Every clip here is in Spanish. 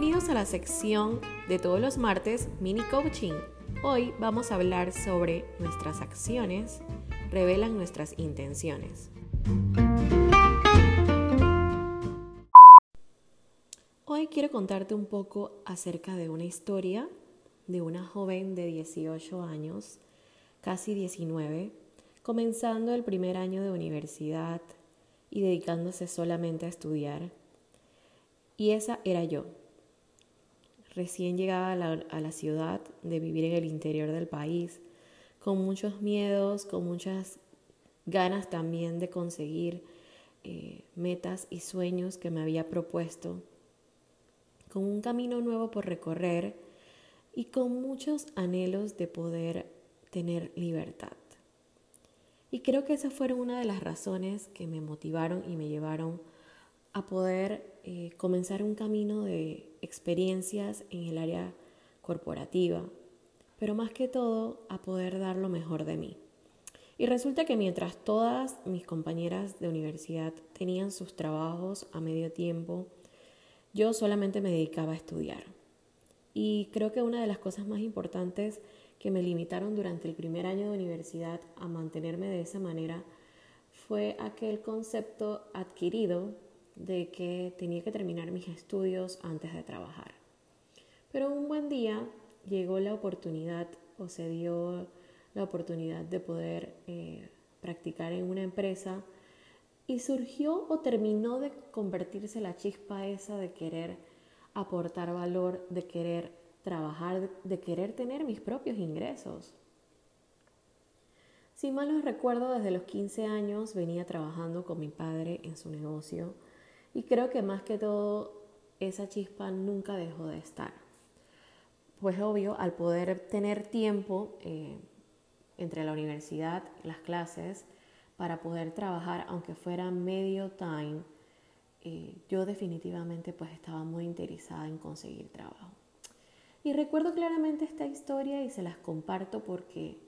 Bienvenidos a la sección de todos los martes Mini Coaching. Hoy vamos a hablar sobre nuestras acciones revelan nuestras intenciones. Hoy quiero contarte un poco acerca de una historia de una joven de 18 años, casi 19, comenzando el primer año de universidad y dedicándose solamente a estudiar. Y esa era yo recién llegada a la, ciudad, de vivir en el interior del país, con muchos miedos, con muchas ganas también de conseguir eh, metas y sueños que me había propuesto, con un camino nuevo por recorrer y con muchos anhelos de poder tener libertad. Y creo que esas fueron una de las razones que me motivaron y me llevaron a poder eh, comenzar un camino de experiencias en el área corporativa, pero más que todo a poder dar lo mejor de mí. Y resulta que mientras todas mis compañeras de universidad tenían sus trabajos a medio tiempo, yo solamente me dedicaba a estudiar. Y creo que una de las cosas más importantes que me limitaron durante el primer año de universidad a mantenerme de esa manera fue aquel concepto adquirido de que tenía que terminar mis estudios antes de trabajar. Pero un buen día llegó la oportunidad o se dio la oportunidad de poder eh, practicar en una empresa y surgió o terminó de convertirse la chispa esa de querer aportar valor, de querer trabajar, de querer tener mis propios ingresos. Si mal no recuerdo, desde los 15 años venía trabajando con mi padre en su negocio y creo que más que todo esa chispa nunca dejó de estar. Pues obvio, al poder tener tiempo eh, entre la universidad, las clases, para poder trabajar, aunque fuera medio time, eh, yo definitivamente pues estaba muy interesada en conseguir trabajo. Y recuerdo claramente esta historia y se las comparto porque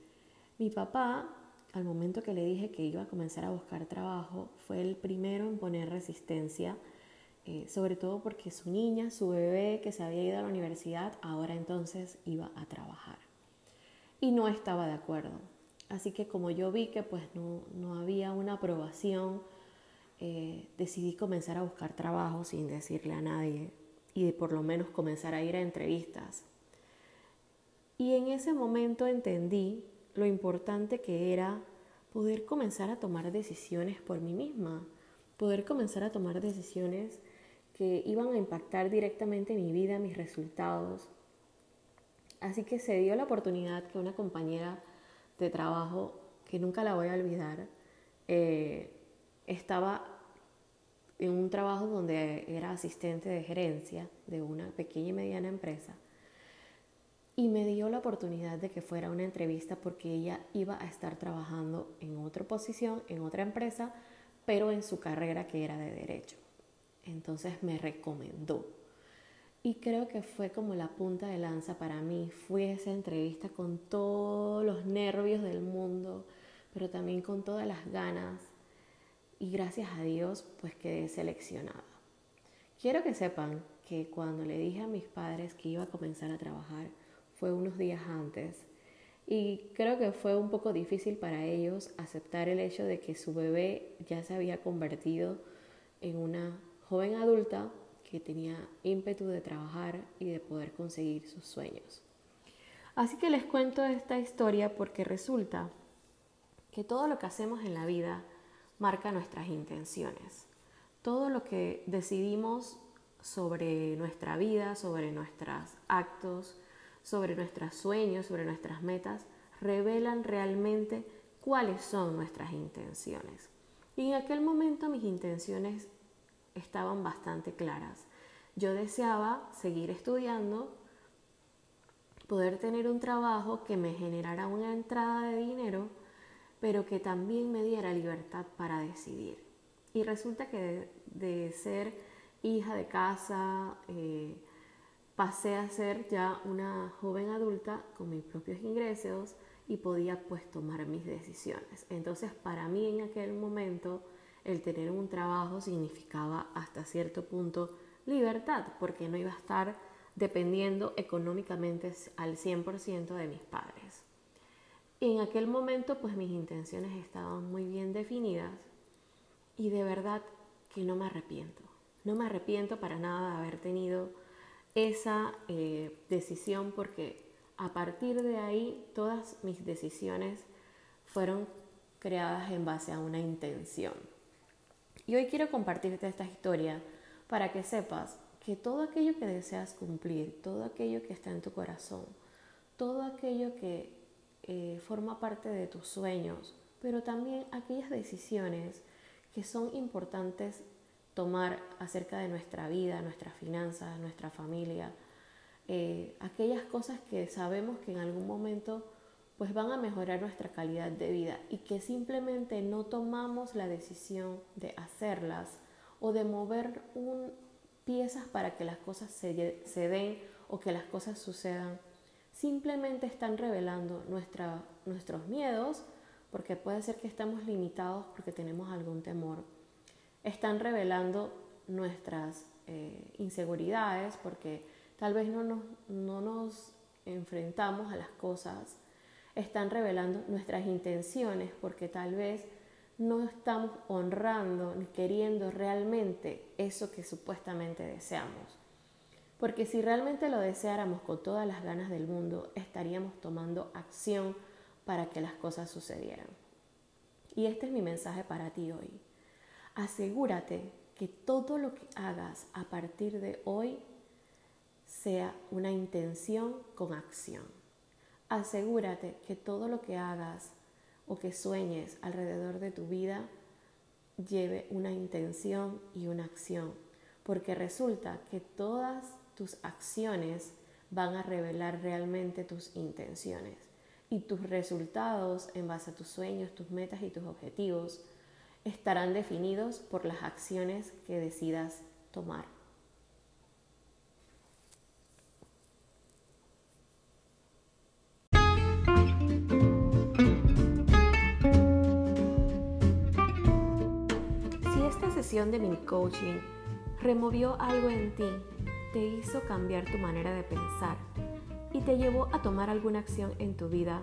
mi papá al momento que le dije que iba a comenzar a buscar trabajo, fue el primero en poner resistencia, eh, sobre todo porque su niña, su bebé que se había ido a la universidad, ahora entonces iba a trabajar. Y no estaba de acuerdo. Así que como yo vi que pues no, había una aprobación, eh, decidí comenzar a buscar trabajo sin decirle a nadie y por lo menos comenzar a ir a entrevistas. Y en ese momento entendí lo importante que era poder comenzar a tomar decisiones por mí misma, poder comenzar a tomar decisiones que iban a impactar directamente mi vida, mis resultados. Así que se dio la oportunidad que una compañera de trabajo, que nunca la voy a olvidar, eh, estaba en un trabajo donde era asistente de gerencia de una pequeña y mediana empresa y me dio la oportunidad de que fuera una entrevista porque ella iba a estar trabajando en otra posición, en otra empresa, pero en su carrera que era de derecho. Entonces me recomendó. Y creo que fue como la punta de lanza para mí. Fui a esa entrevista con todos los nervios del mundo, pero también con todas las ganas. Y gracias a Dios, pues quedé seleccionada. Quiero que sepan que cuando le dije a mis padres que iba a comenzar a trabajar, fue unos días antes y creo que fue un poco difícil para ellos aceptar el hecho de que su bebé ya se había convertido en una joven adulta que tenía ímpetu de trabajar y de poder conseguir sus sueños. Así que les cuento esta historia porque resulta que todo lo que hacemos en la vida marca nuestras intenciones. Todo lo que decidimos sobre nuestra vida, sobre nuestros actos, sobre nuestros sueños, sobre nuestras metas, revelan realmente cuáles son nuestras intenciones. Y en aquel momento mis intenciones estaban bastante claras. Yo deseaba seguir estudiando, poder tener un trabajo que me generara una entrada de dinero, pero que también me diera libertad para decidir. Y resulta que de, ser hija de casa, eh, pasé a ser ya una joven adulta con mis propios ingresos y podía pues tomar mis decisiones. Entonces para mí en aquel momento el tener un trabajo significaba hasta cierto punto libertad, porque no iba a estar dependiendo económicamente al 100% de mis padres. En aquel momento pues mis intenciones estaban muy bien definidas y de verdad que no me arrepiento. No me arrepiento para nada de haber tenido esa eh, decisión porque a partir de ahí todas mis decisiones fueron creadas en base a una intención. Y hoy quiero compartirte esta historia para que sepas que todo aquello que deseas cumplir, todo aquello que está en tu corazón, todo aquello que eh, forma parte de tus sueños, pero también aquellas decisiones que son importantes tomar acerca de nuestra vida, nuestras finanzas, nuestra familia, eh, aquellas cosas que sabemos que en algún momento pues van a mejorar nuestra calidad de vida y que simplemente no tomamos la decisión de hacerlas o de mover un, piezas para que las cosas se, se den o que las cosas sucedan. Simplemente están revelando nuestra, nuestros miedos, porque puede ser que estamos limitados porque tenemos algún temor. Están revelando nuestras eh, inseguridades porque tal vez no nos, no nos enfrentamos a las cosas. Están revelando nuestras intenciones porque tal vez no estamos honrando ni queriendo realmente eso que supuestamente deseamos. Porque si realmente lo deseáramos con todas las ganas del mundo, estaríamos tomando acción para que las cosas sucedieran. Y este es mi mensaje para ti hoy. Asegúrate que todo lo que hagas a partir de hoy sea una intención con acción. Asegúrate que todo lo que hagas o que sueñes alrededor de tu vida lleve una intención y una acción, porque resulta que todas tus acciones van a revelar realmente tus intenciones y tus resultados en base a tus sueños, tus metas y tus objetivos estarán definidos por las acciones que decidas tomar. de mini coaching removió algo en ti, te hizo cambiar tu manera de pensar y te llevó a tomar alguna acción en tu vida,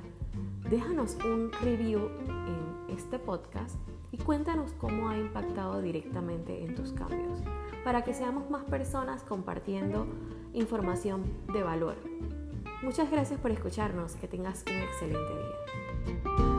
déjanos un review en este podcast y cuéntanos cómo ha impactado directamente en tus cambios, para que seamos más personas compartiendo información de valor. Muchas gracias por escucharnos, que tengas un excelente día.